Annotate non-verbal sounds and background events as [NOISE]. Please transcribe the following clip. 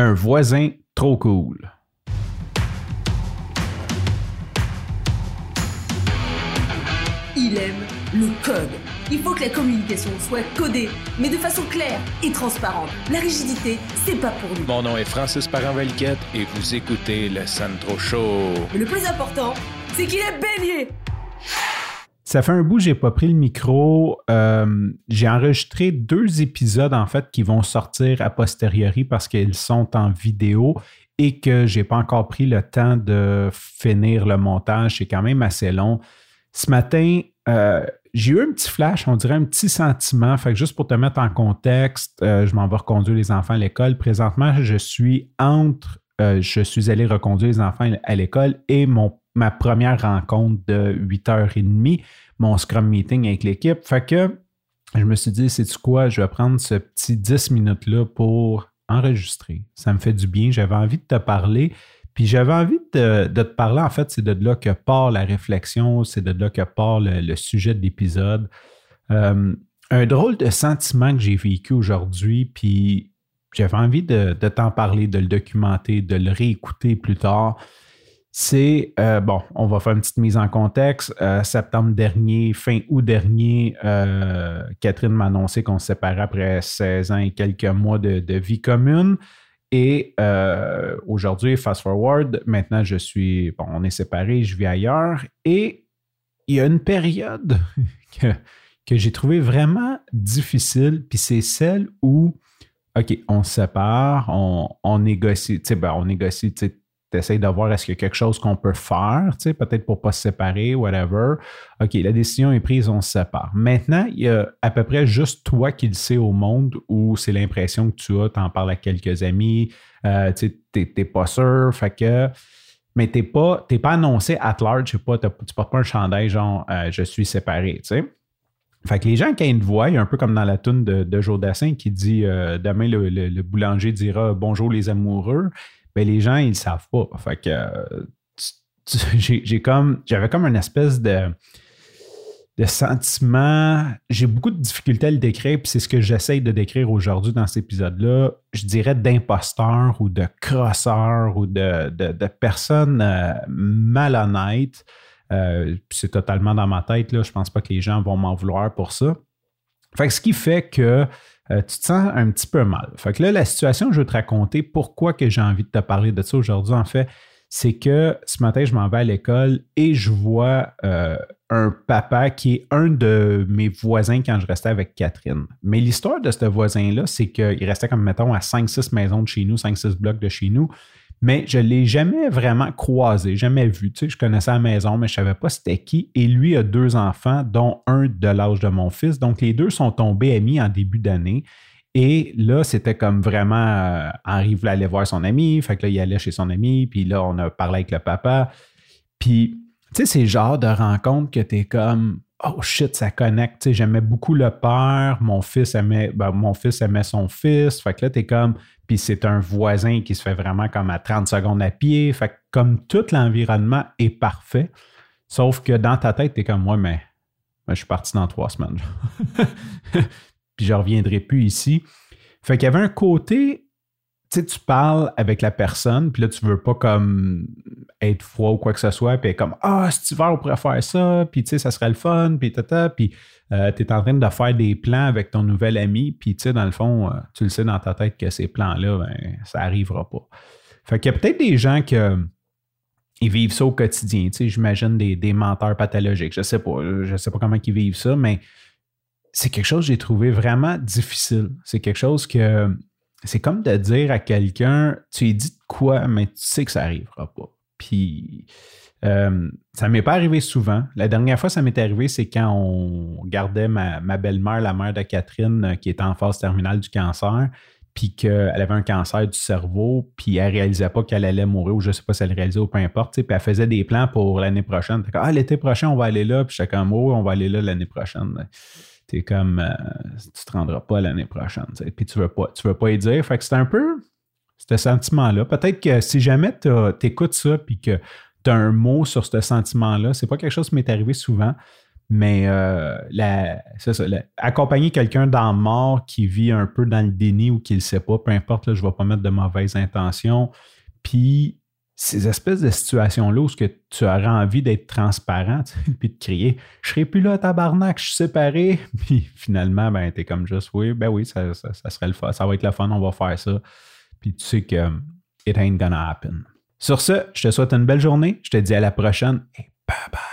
Un voisin trop cool. Il aime le code. Il faut que la communication soit codée, mais de façon claire et transparente. La rigidité, c'est pas pour lui. Mon nom est Francis parent et vous écoutez le Sandro Show. Mais le plus important, c'est qu'il est bélier. Ça fait un bout, j'ai pas pris le micro. Euh, j'ai enregistré deux épisodes en fait qui vont sortir a posteriori parce qu'ils sont en vidéo et que j'ai pas encore pris le temps de finir le montage. C'est quand même assez long. Ce matin, euh, j'ai eu un petit flash, on dirait un petit sentiment. Fait que juste pour te mettre en contexte, euh, je m'en vais reconduire les enfants à l'école. Présentement, je suis entre, je suis allé reconduire les enfants à l'école et mon, ma première rencontre de 8h30, mon Scrum Meeting avec l'équipe. Fait que je me suis dit, c'est quoi, je vais prendre ce petit 10 minutes-là pour enregistrer. Ça me fait du bien. J'avais envie de te parler. Puis j'avais envie de, te parler, en fait, c'est de là que part la réflexion, c'est de là que part le, sujet de l'épisode. Euh, un drôle de sentiment que j'ai vécu aujourd'hui, puis j'avais envie de, t'en parler, de le documenter, de le réécouter plus tard. C'est, euh, bon, on va faire une petite mise en contexte. Euh, septembre dernier, fin août dernier, Catherine m'a annoncé qu'on se séparait après 16 ans et quelques mois de vie commune. Et euh, aujourd'hui, fast forward, maintenant je suis, bon, on est séparés, je vis ailleurs. Et il y a une période [LAUGHS] que, j'ai trouvé vraiment difficile, puis c'est celle où, OK, on se sépare, on, on négocie, tu sais, ben, on négocie, tu sais, tu de voir est-ce qu'il y a quelque chose qu'on peut faire, tu sais, peut-être pour ne pas se séparer, whatever. OK, la décision est prise, on se sépare. Maintenant, il y a à peu près juste toi qui le sais au monde où c'est l'impression que tu as, tu en parles à quelques amis, euh, tu n'es pas sûr, fait que. Mais tu n'es pas, pas annoncé at large, tu ne portes pas un chandail genre euh, je suis séparé, tu sais. Fait que les gens, quand ils te voient, un peu comme dans la tune de, de Joe qui dit euh, Demain, le, boulanger dira Bonjour les amoureux. Ben, les gens, ils ne savent pas. Fait que [LAUGHS] j'ai comme j'avais comme une espèce de, de sentiment. J'ai beaucoup de difficultés à le décrire, puis c'est ce que j'essaye de décrire aujourd'hui dans cet épisode-là. Je dirais d'imposteur ou de crosseur ou de, de, personnes euh, malhonnêtes. Euh, c'est totalement dans ma tête. Là. Je pense pas que les gens vont m'en vouloir pour ça. Fait que ce qui fait que euh, tu te sens un petit peu mal. Fait que là, la situation, je vais te raconter pourquoi que j'ai envie de te parler de ça aujourd'hui, en fait, c'est que ce matin, je m'en vais à l'école et je vois euh, un papa qui est un de mes voisins quand je restais avec Catherine. Mais l'histoire de ce voisin-là, c'est qu'il restait comme, mettons, à 5-6 maisons de chez nous, 5-6 blocs de chez nous mais je ne l'ai jamais vraiment croisé, jamais vu. Tu sais, je connaissais la maison, mais je ne savais pas c'était qui. Et lui a deux enfants, dont un de l'âge de mon fils. Donc, les deux sont tombés amis en début d'année. Et là, c'était comme vraiment, euh, Henri voulait aller voir son ami, fait que là, il allait chez son ami, puis là, on a parlé avec le papa. Puis, tu sais, c'est le genre de rencontre que tu es comme, oh shit, ça connecte. Tu sais, j'aimais beaucoup le père, mon fils aimait, ben, mon fils aimait son fils, fait que là, tu es comme, puis c'est un voisin qui se fait vraiment comme à 30 secondes à pied. Fait que comme tout l'environnement est parfait, sauf que dans ta tête, tu es comme moi, mais, je suis parti dans trois semaines. [LAUGHS] puis je reviendrai plus ici. Fait qu'il y avait un côté, tu sais, tu parles avec la personne, puis là, tu veux pas comme être froid ou quoi que ce soit, puis comme Ah, cet hiver, on pourrait faire ça, puis tu sais, ça serait le fun, puis tata, puis euh, tu es en train de faire des plans avec ton nouvel ami, puis tu sais, dans le fond, euh, tu le sais dans ta tête que ces plans-là, ben, ça n'arrivera pas. Fait qu'il y a peut-être des gens qui ils vivent ça au quotidien. Tu sais, j'imagine des, menteurs pathologiques. Je sais pas. Je sais pas comment ils vivent ça, mais c'est quelque chose que j'ai trouvé vraiment difficile. C'est quelque chose que c'est comme de dire à quelqu'un, tu dis de quoi, mais tu sais que ça n'arrivera pas. Puis euh, ça ne m'est pas arrivé souvent. La dernière fois, ça m'est arrivé, c'est quand on gardait ma, belle-mère, la mère de Catherine, euh, qui était en phase terminale du cancer, puis qu'elle avait un cancer du cerveau, puis elle ne réalisait pas qu'elle allait mourir, ou je ne sais pas si elle réalisait ou peu importe. Puis elle faisait des plans pour l'année prochaine. ah, l'été prochain, on va aller là. Puis j'étais comme, oh, on va aller là l'année prochaine. Tu es comme, euh, tu te rendras pas l'année prochaine. Puis tu veux, pas, tu veux pas y dire. Fait que c'est un peu ce sentiment-là. Peut-être que si jamais tu écoutes ça, puis que tu as un mot sur ce sentiment-là. C'est pas quelque chose qui m'est arrivé souvent, Mais euh, c'est ça, accompagner quelqu'un dans le mort qui vit un peu dans le déni ou qui ne le sait pas, peu importe, là, je ne vais pas mettre de mauvaises intentions. Puis ces espèces de situations-là où ce que tu aurais envie d'être transparent, [LAUGHS] puis de crier Je serai plus là, tabarnak, je suis séparé. [LAUGHS] Puis finalement, ben, tu es comme juste Oui, ben oui, ça, serait le fun, ça va être le fun, on va faire ça. Puis tu sais que it ain't gonna happen. Sur ce, je te souhaite une belle journée. Je te dis à la prochaine et bye bye.